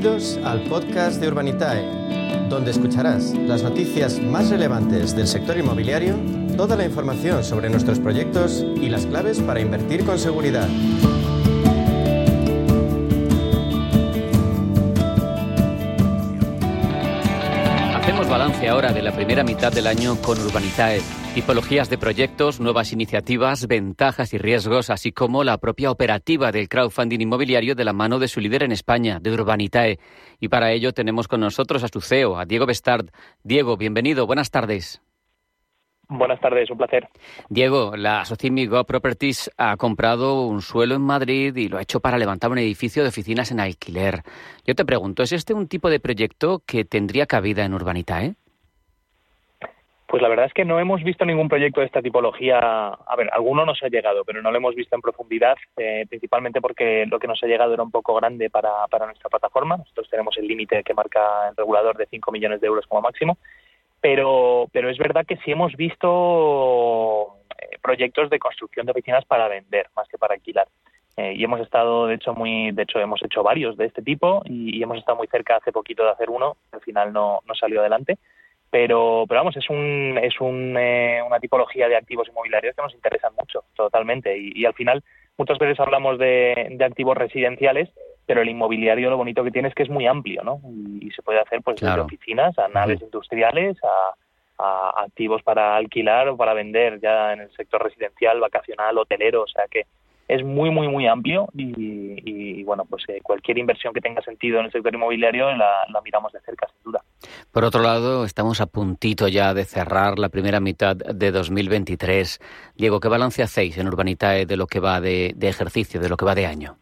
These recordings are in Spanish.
Bienvenidos al podcast de Urbanitae, donde escucharás las noticias más relevantes del sector inmobiliario, toda la información sobre nuestros proyectos y las claves para invertir con seguridad. Hacemos balance ahora de la primera mitad del año con Urbanitae. Tipologías de proyectos, nuevas iniciativas, ventajas y riesgos, así como la propia operativa del crowdfunding inmobiliario de la mano de su líder en España, de Urbanitae. Y para ello tenemos con nosotros a su CEO, a Diego Bestard. Diego, bienvenido, buenas tardes. Buenas tardes, un placer. Diego, la Socimigo Properties ha comprado un suelo en Madrid y lo ha hecho para levantar un edificio de oficinas en alquiler. Yo te pregunto, ¿es este un tipo de proyecto que tendría cabida en Urbanitae? Pues la verdad es que no hemos visto ningún proyecto de esta tipología. A ver, alguno nos ha llegado, pero no lo hemos visto en profundidad, eh, principalmente porque lo que nos ha llegado era un poco grande para, nuestra plataforma. Nosotros tenemos el límite que marca el regulador de 5 millones de euros como máximo. Pero, pero es verdad que sí hemos visto eh, proyectos de construcción de oficinas para vender más que para alquilar. Eh, y hemos estado, de hecho, muy, de hecho, hemos hecho varios de este tipo y, y hemos estado muy cerca hace poquito de hacer uno. Al final no, no salió adelante pero, pero vamos, es, un, es un, eh, una tipología de activos inmobiliarios que nos interesan mucho, totalmente. Y, y al final, muchas veces hablamos de, de, activos residenciales, pero el inmobiliario lo bonito que tiene es que es muy amplio, ¿no? Y, y se puede hacer pues Claro. desde oficinas a naves industriales, a, a activos para alquilar o para vender ya en el sector residencial, vacacional, hotelero, o sea que es muy, muy, muy amplio y, bueno, pues eh, cualquier inversión que tenga sentido en el sector inmobiliario la, la miramos de cerca, sin duda. Por otro lado, estamos a puntito ya de cerrar la primera mitad de 2023. Diego, ¿qué balance hacéis en Urbanitae de lo que va de, de ejercicio, de lo que va de año?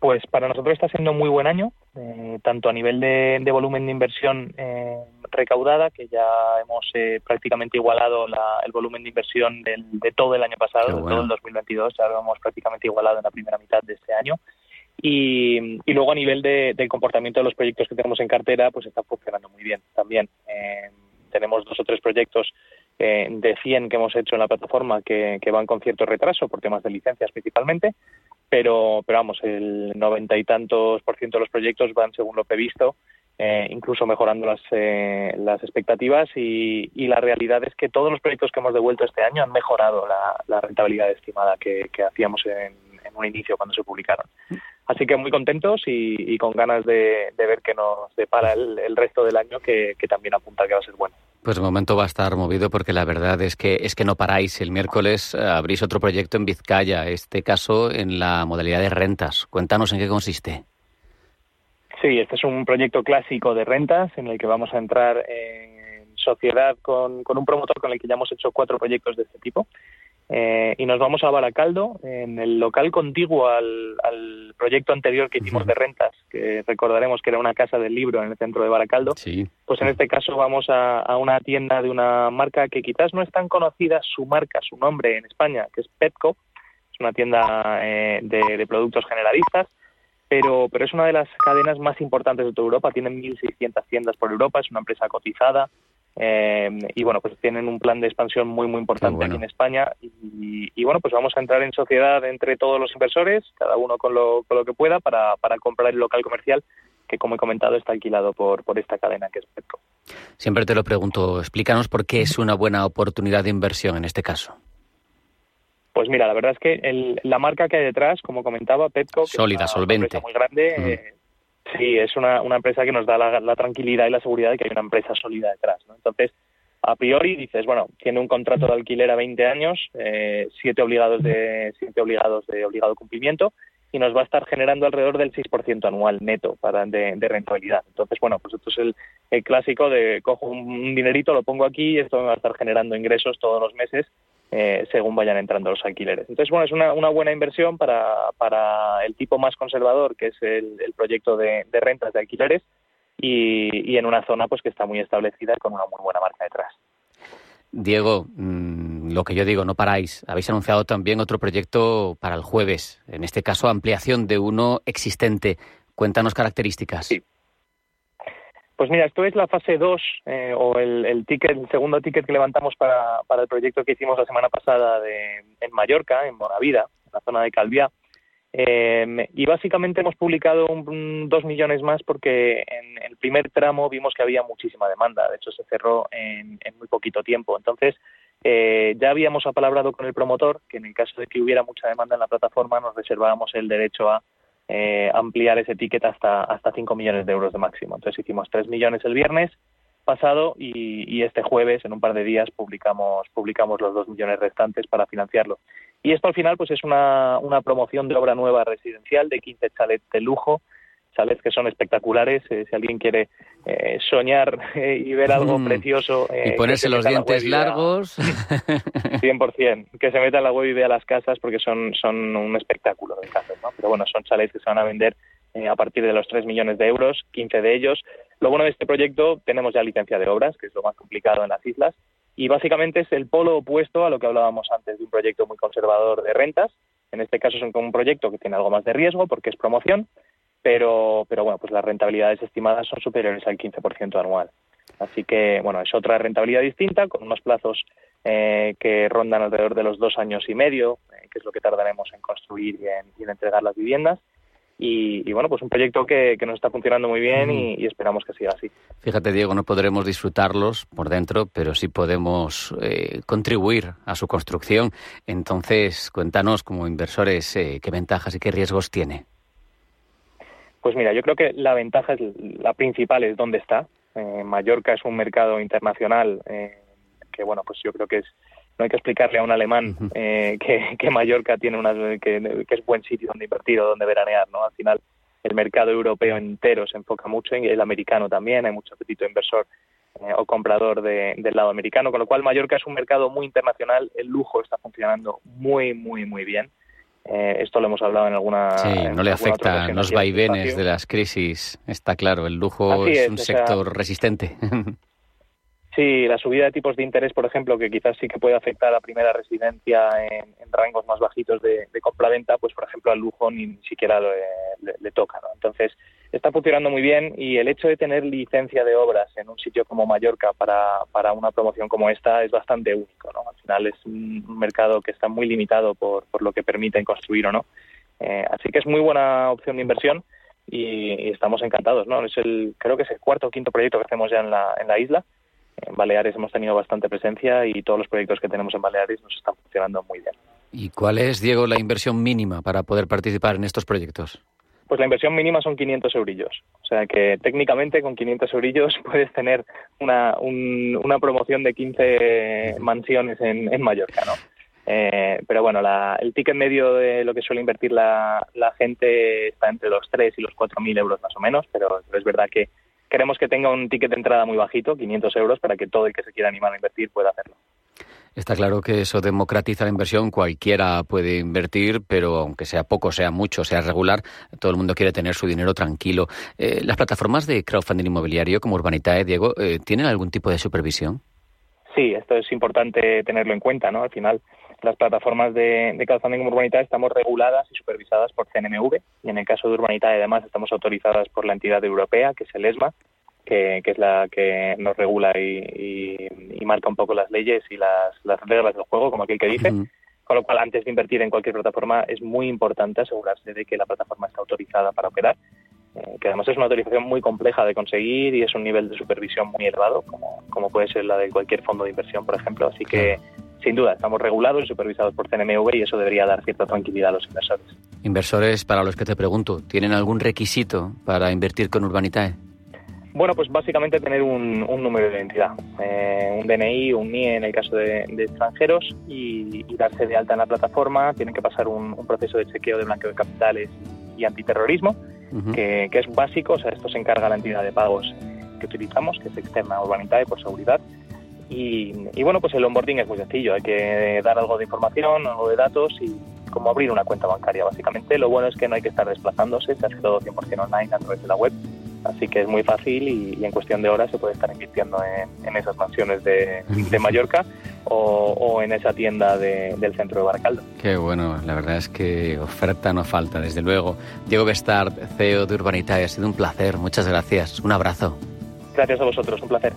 Pues para nosotros está siendo un muy buen año, eh, tanto a nivel de, de, volumen de inversión eh, recaudada, que ya hemos eh, prácticamente igualado la, el volumen de inversión del, de todo el año pasado, de todo el 2022, ya lo hemos prácticamente igualado en la primera mitad de este año. Y, y luego a nivel de, del comportamiento de los proyectos que tenemos en cartera, pues está funcionando muy bien también. Eh, tenemos dos o tres proyectos eh, de 100 que hemos hecho en la plataforma que, que van con cierto retraso por temas de licencias principalmente, pero, pero vamos, el noventa y tantos por ciento de los proyectos van según lo previsto, eh, incluso mejorando las, eh, las expectativas y, y, la realidad es que todos los proyectos que hemos devuelto este año han mejorado la, rentabilidad estimada que, que hacíamos en, en, un inicio cuando se publicaron. Así que muy contentos y, y con ganas de, de, ver qué nos depara el, el resto del año que, que también apunta que va a ser bueno. Pues de momento va a estar movido porque la verdad es que es que no paráis. El miércoles eh, abrís otro proyecto en Vizcaya, este caso en la modalidad de rentas. Cuéntanos en qué consiste. Sí, este es un proyecto clásico de rentas en el que vamos a entrar en sociedad con, con un promotor con el que ya hemos hecho cuatro proyectos de este tipo. Eh, y nos vamos a Baracaldo, en el local contiguo al, al proyecto anterior que hicimos uh -huh. de rentas, que recordaremos que era una casa del libro en el centro de Baracaldo. Sí. Pues en este caso vamos a, a, una tienda de una marca que quizás no es tan conocida su marca, su nombre en España, que es Petco. Es una tienda eh, de, de, productos generalistas, pero, pero es una de las cadenas más importantes de toda Europa. Tienen 1.600 tiendas por Europa, es una empresa cotizada. Eh, y bueno, pues tienen un plan de expansión muy, muy importante bueno. aquí en España. Y, y, bueno, pues vamos a entrar en sociedad entre todos los inversores, cada uno con lo, con lo que pueda, para, para comprar el local comercial que, como he comentado, está alquilado por, por esta cadena que es Petco. Siempre te lo pregunto, explícanos por qué es una buena oportunidad de inversión en este caso. Pues mira, la verdad es que el, la marca que hay detrás, como comentaba, Petco, que sólida, es una, solvente, muy grande, mm. eh, Sí, es una, una empresa que nos da la, tranquilidad y la seguridad de que hay una empresa sólida detrás. ¿no? Entonces, a priori dices, bueno, tiene un contrato de alquiler a 20 años, eh, siete obligados de siete obligados de obligado cumplimiento y nos va a estar generando alrededor del 6% anual neto para de, rentabilidad. Entonces, bueno, pues esto es el, el, clásico de cojo un dinerito, lo pongo aquí y esto me va a estar generando ingresos todos los meses eh, según vayan entrando los alquileres. Entonces, bueno, es una, una buena inversión para, para, el tipo más conservador, que es el, el proyecto de, de, rentas de alquileres, y, y, en una zona pues que está muy establecida y con una muy buena marca detrás. Diego, mmm, lo que yo digo, no paráis. Habéis anunciado también otro proyecto para el jueves, en este caso ampliación de uno existente. Cuéntanos características. Sí. Pues mira, esto es la fase 2 eh, o el, ticket, el segundo ticket que levantamos para, para, el proyecto que hicimos la semana pasada de, en Mallorca, en Bonavida, en la zona de Calviá. Eh, y básicamente hemos publicado un, dos millones más porque en el primer tramo vimos que había muchísima demanda. De hecho, se cerró en, muy poquito tiempo. Entonces, eh, ya habíamos apalabrado con el promotor que en el caso de que hubiera mucha demanda en la plataforma nos reservábamos el derecho a eh, ampliar ese ticket hasta, hasta 5 millones de euros de máximo. Entonces hicimos 3 millones el viernes pasado y, este jueves, en un par de días, publicamos, publicamos los 2 millones restantes para financiarlo. Y esto al final pues es una, una promoción de obra nueva residencial de 15 chalets de lujo chalets que son espectaculares. Eh, si alguien quiere eh, soñar eh, y ver algo mm. precioso. y ponerse los dientes largos. 100%. Que se meta en la web y vea las casas porque son, son un espectáculo de casas. ¿no? Pero bueno, son chalets que se van a vender a partir de los 3 millones de euros, 15 de ellos. Lo bueno de este proyecto, tenemos ya licencia de obras, que es lo más complicado en las islas. Y básicamente es el polo opuesto a lo que hablábamos antes de un proyecto muy conservador de rentas. En este caso es un proyecto que tiene algo más de riesgo porque es promoción, pero, pero bueno, pues las rentabilidades estimadas son superiores al 15% anual. Así que, bueno, es otra rentabilidad distinta, con unos plazos eh, que rondan alrededor de los dos años y medio, eh, que es lo que tardaremos en construir y en, entregar las viviendas. Y, bueno, pues un proyecto que, nos está funcionando muy bien y, esperamos que siga así. Fíjate, Diego, no podremos disfrutarlos por dentro, pero sí podemos eh, contribuir a su construcción. Entonces, cuéntanos como inversores qué ventajas y qué riesgos tiene. Pues mira, yo creo que la ventaja es la principal es dónde está. Eh, Mallorca es un mercado internacional eh, que bueno, pues yo creo que es no hay que explicarle a un alemán eh, que, Mallorca tiene una que, es buen sitio donde invertir o donde veranear, ¿no? Al final el mercado europeo entero se enfoca mucho en el americano también, hay mucho apetito inversor o comprador del lado americano, con lo cual Mallorca es un mercado muy internacional, el lujo está funcionando muy, muy, muy bien. Eh, esto lo hemos hablado en alguna. Sí, no le afecta los vaivenes de las crisis, está claro. El lujo es, un sector resistente. Sí, la subida de tipos de interés, por ejemplo, que quizás sí que puede afectar a la primera residencia en, rangos más bajitos de, de compra-venta, pues por ejemplo al lujo ni, siquiera le, toca. ¿no? Entonces, está funcionando muy bien y el hecho de tener licencia de obras en un sitio como Mallorca para, para una promoción como esta es bastante único. ¿no? Al final es un mercado que está muy limitado por, por lo que permiten construir o no. Eh, así que es muy buena opción de inversión y, estamos encantados. ¿no? Es el, creo que es el cuarto o quinto proyecto que hacemos ya en la, en la isla. En Baleares hemos tenido bastante presencia y todos los proyectos que tenemos en Baleares nos están funcionando muy bien. ¿Y cuál es, Diego, la inversión mínima para poder participar en estos proyectos? Pues la inversión mínima son 500 eurillos. O sea que técnicamente con 500 eurillos puedes tener una, una promoción de 15 mansiones en, en Mallorca, ¿no? Eh, pero bueno, el ticket medio de lo que suele invertir la, la gente está entre los 3 y los 4.000 euros más o menos, pero es verdad que queremos que tenga un ticket de entrada muy bajito, 500 euros, para que todo el que se quiera animar a invertir pueda hacerlo. Está claro que eso democratiza la inversión, cualquiera puede invertir, pero aunque sea poco, sea mucho, sea regular, todo el mundo quiere tener su dinero tranquilo. Eh, ¿Las plataformas de crowdfunding inmobiliario como Urbanitae, Diego, eh, tienen algún tipo de supervisión? Sí, esto es importante tenerlo en cuenta, ¿no? Al final, las plataformas de, de crowdfunding como Urbanitae estamos reguladas y supervisadas por CNMV, y en el caso de Urbanitae, además, estamos autorizadas por la entidad europea, que es el ESMA, que, es la que nos regula y, marca un poco las leyes y las, reglas del juego, como aquel que dice. Con lo cual, antes de invertir en cualquier plataforma, es muy importante asegurarse de que la plataforma está autorizada para operar, eh, que además es una autorización muy compleja de conseguir y es un nivel de supervisión muy elevado, como, como puede ser la de cualquier fondo de inversión, por ejemplo. Así que, sin duda, estamos regulados y supervisados por CNMV y eso debería dar cierta tranquilidad a los inversores. Inversores, para los que te pregunto, ¿tienen algún requisito para invertir con Urbanitae? Bueno, pues básicamente tener un, número de identidad, eh, un DNI un NIE en el caso de, extranjeros y, darse de alta en la plataforma. Tienen que pasar un, proceso de chequeo de blanqueo de capitales y antiterrorismo, que, es básico. O sea, esto se encarga la entidad de pagos que utilizamos, que es externa Urbanitae por seguridad. Y, y, bueno, pues el onboarding es muy sencillo. Hay que dar algo de información, algo de datos y como abrir una cuenta bancaria, básicamente. Lo bueno es que no hay que estar desplazándose, se hace todo 100% online a través de la web Así que es muy fácil y, en cuestión de horas se puede estar invirtiendo en, esas mansiones de, Mallorca o, en esa tienda del centro de Baracaldo. Qué bueno, la verdad es que oferta no falta, desde luego. Diego Bestard, CEO de Urbanitae, ha sido un placer. Muchas gracias. Un abrazo. Gracias a vosotros, un placer.